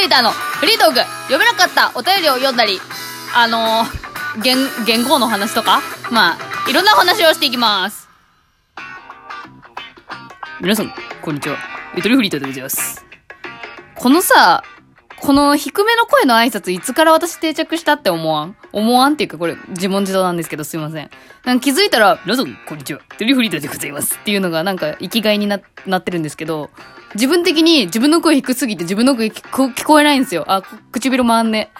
リーターのフリートーク。読めなかったお便りを読んだりあのー、言言語の話とかまあいろんな話をしていきます。皆さんこんにちは。ゆとりフリーターでございます。このさこの低めの声の挨拶いつから私定着したって思わん？思わんっていうかこれ自問自答なんですけどすいません。なんか気づいたら、皆さんこんにちは。テリフリーターでございます。っていうのがなんか生きがいにな、なってるんですけど、自分的に自分の声低すぎて自分の声聞こ聞こえないんですよ。あ、唇回んね。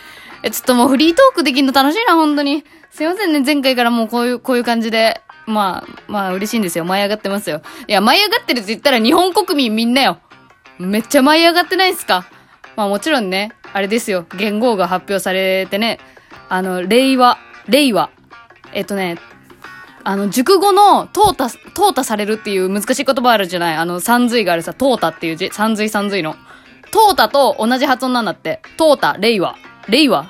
え、ちょっともうフリートークできるの楽しいな、本当に。すいませんね、前回からもうこういう、こういう感じで。まあ、まあ嬉しいんですよ。舞い上がってますよ。いや、舞い上がってるって言ったら日本国民みんなよ。めっちゃ舞い上がってないっすか？まあもちろんね、あれですよ。言語が発表されてね、あの、令和、令和。えっとね、あの、熟語の、淘汰、淘汰されるっていう難しい言葉あるじゃないあの、三髄があるさ、淘汰っていう字、三髄三髄の。淘汰と同じ発音なんだって。淘汰、令和。令和。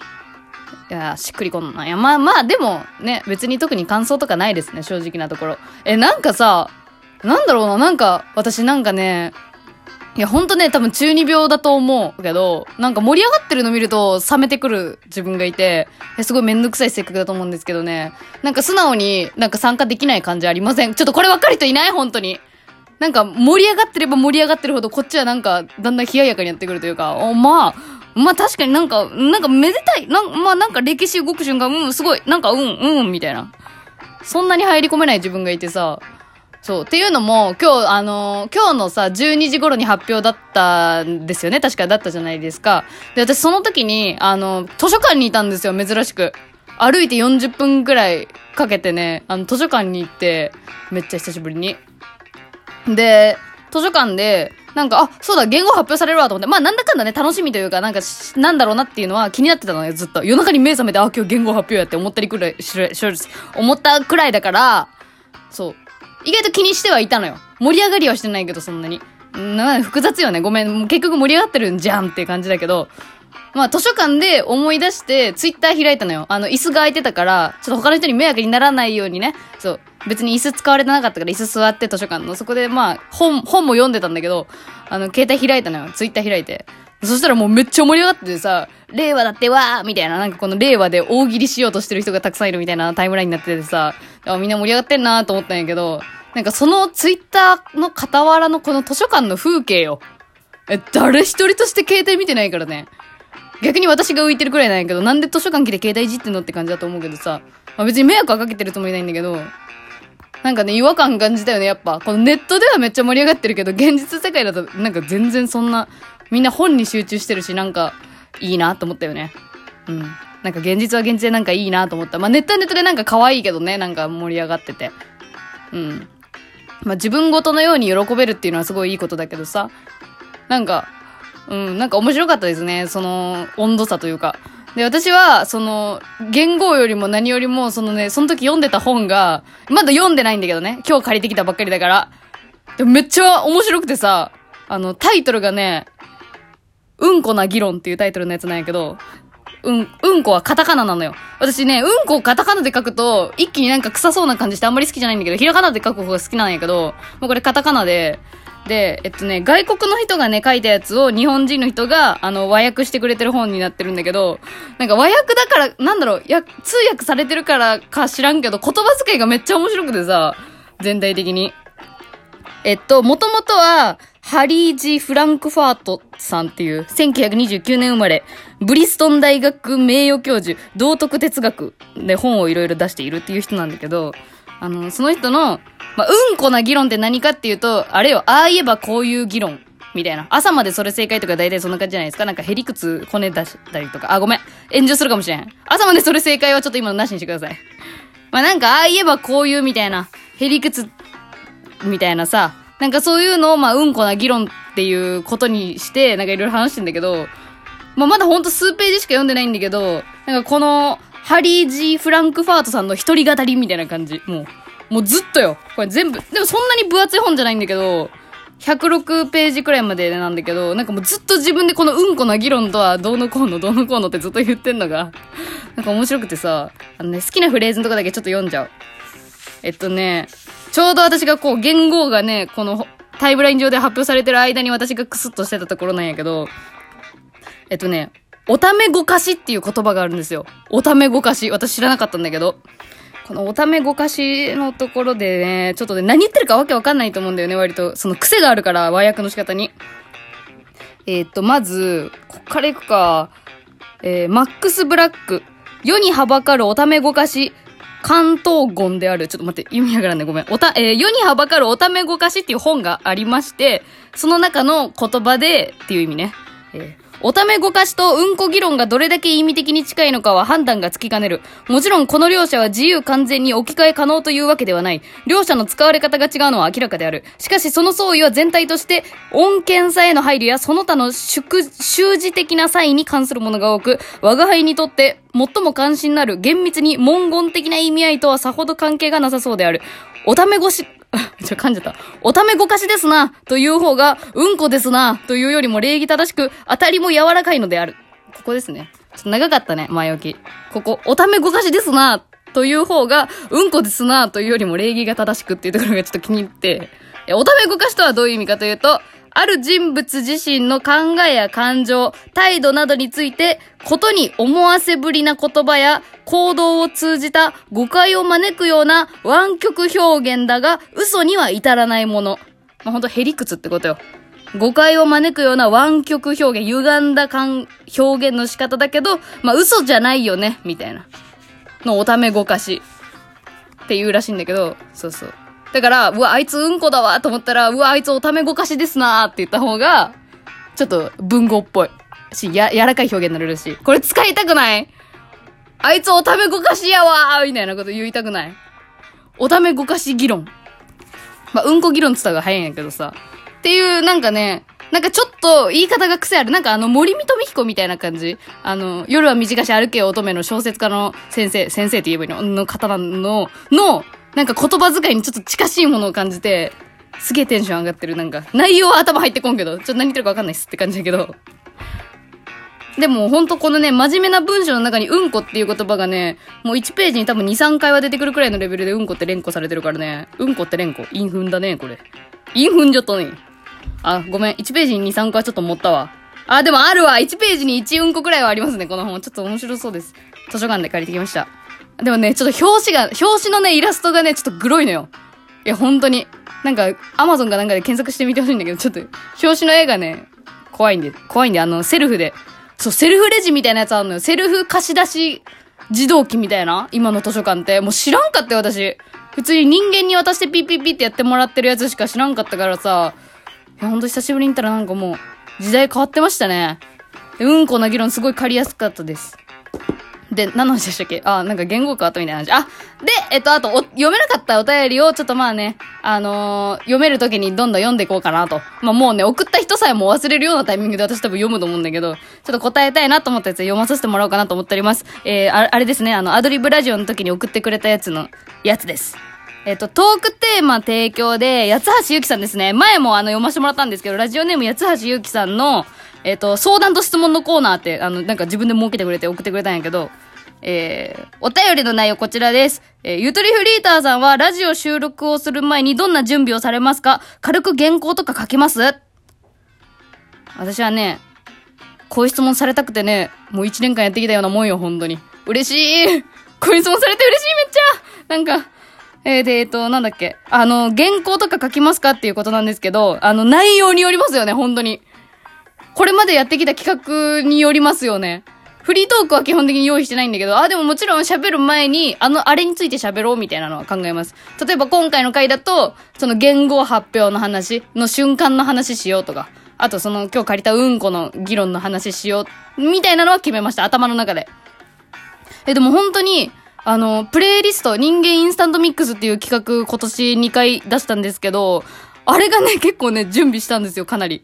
いや、しっくりこんな。いや、まあまあ、でも、ね、別に特に感想とかないですね、正直なところ。え、なんかさ、なんだろうな、なんか、私なんかね、いや、ほんとね、多分中二病だと思うけど、なんか盛り上がってるの見ると冷めてくる自分がいて、すごいめんどくさい性格だと思うんですけどね。なんか素直になんか参加できない感じありません？ちょっとこれ分かる人いない？本当に。なんか盛り上がってれば盛り上がってるほどこっちはなんかだんだん冷ややかにやってくるというか、おまあ、まあ確かになんか、なんかめでたい。なんまあなんか歴史動く瞬間、うん、すごい、なんかうん、うん、みたいな。そんなに入り込めない自分がいてさ、そう。っていうのも、今日、あのー、今日のさ、12時頃に発表だったんですよね。確かだったじゃないですか。で、私その時に、あの、図書館にいたんですよ、珍しく。歩いて40分くらいかけてね、あの、図書館に行って、めっちゃ久しぶりに。で、図書館で、なんか、あ、そうだ、言語発表されるわと思って、まあなんだかんだね、楽しみというか、なんか、なんだろうなっていうのは気になってたのよ、ずっと。夜中に目覚めて、あ、今日言語発表やって思ったりくらい、し、し、思ったくらいだから、そう。意外と気にしてはいたのよ。盛り上がりはしてないけど、そんなに。な、複雑よね。ごめん。結局盛り上がってるんじゃんっていう感じだけど。まあ、図書館で思い出して、ツイッター開いたのよ。あの、椅子が空いてたから、ちょっと他の人に迷惑にならないようにね。そう。別に椅子使われてなかったから椅子座って図書館の。そこでまあ、本、本も読んでたんだけど、あの、携帯開いたのよ。ツイッター開いて。そしたらもうめっちゃ盛り上がっててさ、令和だってわーみたいな、なんかこの令和で大喜利しようとしてる人がたくさんいるみたいなタイムラインになっててさ、みんな盛り上がってんなーと思ったんやけど、なんかそのツイッターの傍らのこの図書館の風景よ。え、誰一人として携帯見てないからね。逆に私が浮いてるくらいなんやけど、なんで図書館来て携帯いじってんのって感じだと思うけどさ。まあ、別に迷惑はかけてるつもりないんだけど、なんかね、違和感感じたよね、やっぱ。このネットではめっちゃ盛り上がってるけど、現実世界だとなんか全然そんな、みんな本に集中してるし、なんか、いいなと思ったよね。うん。なんか現実は現実でなんかいいなと思った。まあネットはネットでなんか可愛いけどね、なんか盛り上がってて。うん。まあ、自分ごとのように喜べるっていうのはすごいいいことだけどさ、なんか、うん、なんか面白かったですね。その、温度差というか。で、私は、その、言語よりも何よりも、そのね、その時読んでた本が、まだ読んでないんだけどね。今日借りてきたばっかりだから。でもめっちゃ面白くてさ、あの、タイトルがね、うんこな議論っていうタイトルのやつなんやけど、うん、うんこはカタカナなのよ。私ね、うんこをカタカナで書くと、一気になんか臭そうな感じしてあんまり好きじゃないんだけど、ひらがなで書く方が好きなんやけど、もうこれカタカナで、で、えっとね、外国の人がね、書いたやつを日本人の人が、あの、和訳してくれてる本になってるんだけど、なんか和訳だから、なんだろう、や、通訳されてるからか知らんけど、言葉遣いがめっちゃ面白くてさ、全体的に。えっと、もともとは、ハリージ・フランクファートさんっていう、1929年生まれ、ブリストン大学名誉教授、道徳哲学で本をいろいろ出しているっていう人なんだけど、あの、その人の、まあ、うんこな議論って何かっていうと、あれよ、ああ言えばこういう議論。みたいな。朝までそれ正解とか大体そんな感じじゃないですか。なんかヘリクツ骨出したりとか。あ、ごめん。炎上するかもしれん。朝までそれ正解はちょっと今のなしにしてください。まあ、なんか、ああ言えばこういうみたいな。ヘリクツみたいなさ、なんかそういうのを、まあ、うんこな議論っていうことにして、なんかいろいろ話してんだけど、まあ、まだほんと数ページしか読んでないんだけど、なんかこの、ハリー・ジー・フランクファートさんの一人語りみたいな感じ。もう、もうずっとよ。これ全部、でもそんなに分厚い本じゃないんだけど、106ページくらいまでなんだけど、なんかもうずっと自分でこのうんこな議論とはどうのこうのどうのこうのってずっと言ってんのが、なんか面白くてさ、あのね、好きなフレーズのとこだけちょっと読んじゃう。えっとね、ちょうど私がこう、言語がね、このタイムライン上で発表されてる間に私がクスッとしてたところなんやけど、えっとね、おためごかしっていう言葉があるんですよ。おためごかし。私知らなかったんだけど。このおためごかしのところでね、ちょっとね、何言ってるかわけわかんないと思うんだよね、割と。その癖があるから、和訳の仕方に。えー、っと、まず、こっからいくか。えー、マックス・ブラック。世にはばかるおためごかし。関東言である。ちょっと待って、意味わからんね。ごめん。おた、えー、世にはばかるおためごかしっていう本がありまして、その中の言葉で、っていう意味ね。えおためごかしとうんこ議論がどれだけ意味的に近いのかは判断がつきかねる。もちろんこの両者は自由完全に置き換え可能というわけではない。両者の使われ方が違うのは明らかである。しかしその相違は全体として、音検査への配慮やその他の祝、習字的な際に関するものが多く、我が輩にとって最も関心のある厳密に文言的な意味合いとはさほど関係がなさそうである。おためごし、ちょ、噛んじゃった。おためごかしですな、という方が、うんこですな、というよりも礼儀正しく、当たりも柔らかいのである。ここですね。ちょっと長かったね、前置き。ここ、おためごかしですな、という方が、うんこですな、というよりも礼儀が正しくっていうところがちょっと気に入って、おためごかしとはどういう意味かというと、ある人物自身の考えや感情、態度などについて、ことに思わせぶりな言葉や行動を通じた誤解を招くような湾曲表現だが、嘘には至らないもの。まあ、ほんとヘリクツってことよ。誤解を招くような湾曲表現、歪んだ感、表現の仕方だけど、まあ、嘘じゃないよね、みたいな。のおためごかし。って言うらしいんだけど、そうそう。だから、うわ、あいつうんこだわと思ったら、うわ、あいつおためごかしですなって言った方が、ちょっと文語っぽい。し、や、柔らかい表現になれるし。これ使いたくないあいつおためごかしやわーみたいなこと言いたくないおためごかし議論。まあ、うんこ議論つった方が早いんやけどさ。っていう、なんかね、なんかちょっと言い方が癖ある。なんかあの森見富彦みたいな感じ。あの、夜は短し歩けよ乙女の小説家の先生、先生って言えばいいの？の方の、の、なんか言葉遣いにちょっと近しいものを感じて、すげえテンション上がってる。なんか、内容は頭入ってこんけど、ちょっと何言ってるかわかんないっすって感じだけど。でも、ほんとこのね、真面目な文章の中にうんこっていう言葉がね、もう1ページに多分2、3回は出てくるくらいのレベルでうんこって連呼されてるからね。うんこって連呼。インフンだね、これ。インフンじゃったね。あ、ごめん。1ページに2、3回はちょっと持ったわ。あ、でもあるわ。1ページに1うんこくらいはありますね、この本。ちょっと面白そうです。図書館で借りてきました。でもね、ちょっと表紙が、表紙のね、イラストがね、ちょっとグロいのよ。いや、本当に。なんか、アマゾンかなんかで検索してみてほしいんだけど、ちょっと、表紙の絵がね、怖いんで、怖いんで、あの、セルフで。そう、セルフレジみたいなやつあるのよ。セルフ貸し出し自動機みたいな？今の図書館って。もう知らんかったよ、私。普通に人間に渡してピッピッピってやってもらってるやつしか知らんかったからさ。いや、ほんと久しぶりに見たらなんかもう、時代変わってましたね。うんこな議論すごい借りやすかったです。で、何の話でしたっけ？あ、なんか言語変わったみたいな話。あ、で、えっと、あと、読めなかったお便りを、ちょっとまあね、あのー、読めるときにどんどん読んでいこうかなと。まあもうね、送った人さえも忘れるようなタイミングで私多分読むと思うんだけど、ちょっと答えたいなと思ったやつ読まさせてもらおうかなと思っております。えー、ああれですね、あの、アドリブラジオの時に送ってくれたやつの、やつです。えっと、トークテーマ提供で、八橋ゆきさんですね。前もあの、読ませてもらったんですけど、ラジオネーム八橋ゆうきさんの、えっと、相談と質問のコーナーって、あの、なんか自分で設けてくれて送ってくれたんやけど、えー、お便りの内容こちらです。えー、ゆとりフリーターさんはラジオ収録をする前にどんな準備をされますか？軽く原稿とか書けます？私はね、こういう質問されたくてね、もう一年間やってきたようなもんよ、本当に。嬉しいこういう質問されて嬉しい、めっちゃなんか、えー、で、えっ、と、なんだっけ。あの、原稿とか書きますか？っていうことなんですけど、あの、内容によりますよね、本当に。これまでやってきた企画によりますよね。フリートークは基本的に用意してないんだけど、あ、でももちろん喋る前に、あの、あれについて喋ろうみたいなのは考えます。例えば今回の回だと、その言語発表の話の瞬間の話しようとか、あとその今日借りたうんこの議論の話しよう、みたいなのは決めました。頭の中で。え、でも本当に、あの、プレイリスト、人間インスタントミックスっていう企画今年2回出したんですけど、あれがね、結構ね、準備したんですよ、かなり。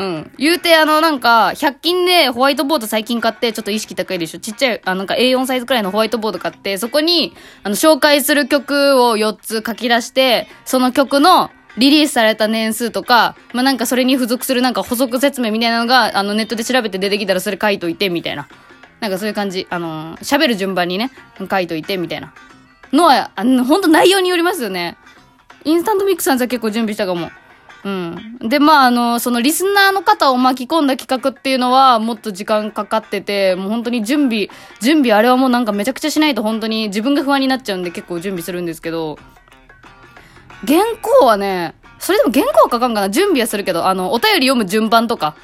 うん。言うて、あの、なんか、100均でホワイトボード最近買って、ちょっと意識高いでしょ。ちっちゃい、あなんか A4 サイズくらいのホワイトボード買って、そこに、あの、紹介する曲を4つ書き出して、その曲の、リリースされた年数とか、まあ、なんかそれに付属するなんか補足説明みたいなのが、あの、ネットで調べて出てきたらそれ書いといて、みたいな。なんかそういう感じ。あのー、喋る順番にね、書いといて、みたいな。のは、あの、ほんと内容によりますよね。インスタントミックスさんじゃ結構準備したかも。うん。で、まあ、あの、そのリスナーの方を巻き込んだ企画っていうのは、もっと時間かかってて、もう本当に準備、準備あれはもうなんかめちゃくちゃしないと本当に自分が不安になっちゃうんで結構準備するんですけど、原稿はね、それでも原稿は書かんかな準備はするけど、あの、お便り読む順番とか、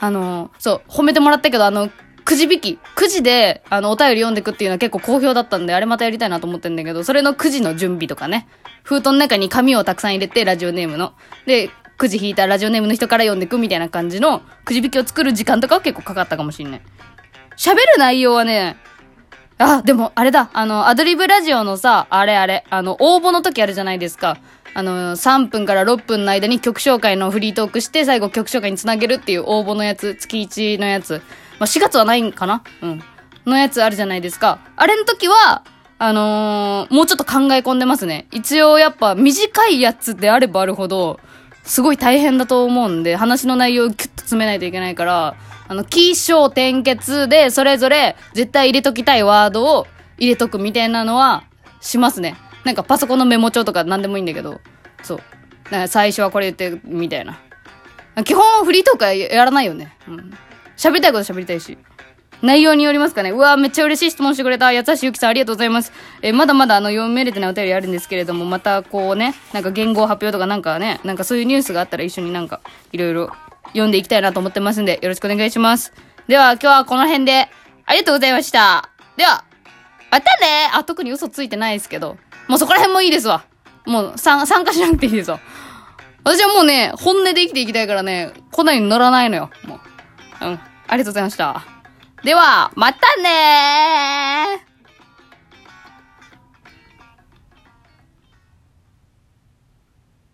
あの、そう、褒めてもらったけど、あの、くじ引き、くじで、あの、お便り読んでくっていうのは結構好評だったんで、あれまたやりたいなと思ってんだけど、それのくじの準備とかね。封筒の中に紙をたくさん入れて、ラジオネームの。で、くじ引いたラジオネームの人から読んでくみたいな感じの、くじ引きを作る時間とかは結構かかったかもしんない。喋る内容はね、あ、でも、あれだ。あの、アドリブラジオのさ、あれあれ、あの、応募の時あるじゃないですか。あの、3分から6分の間に曲紹介のフリートークして、最後曲紹介につなげるっていう応募のやつ、月1のやつ。まあ、4月はないんかな？うん。のやつあるじゃないですか。あれの時は、あのーもうちょっと考え込んでますね。一応やっぱ短いやつであればあるほど、すごい大変だと思うんで、話の内容をキュッと詰めないといけないから、あの、起承転結で、それぞれ絶対入れときたいワードを入れとくみたいなのは、しますね。なんかパソコンのメモ帳とか何でもいいんだけど、そう。なんか最初はこれ言って、みたいな。基本フリートークはやらないよね。うん。喋りたいこと喋りたいし。内容によりますかね。うわめっちゃ嬉しい質問してくれた。やつしゆきさんありがとうございます。えーまだまだあの、読めれてないお便りあるんですけれども、またこうね、なんか言語発表とかなんかね、なんかそういうニュースがあったら一緒になんか、いろいろ読んでいきたいなと思ってますんで、よろしくお願いします。では、今日はこの辺で、ありがとうございました。では、またねあ、特に嘘ついてないですけど、もうそこら辺もいいですわ。もう、参参加しなくていいですわ。私はもうね、本音で生きていきたいからね、来ないに乗らないのよ。もう。うん。ありがとうございました。では、またねー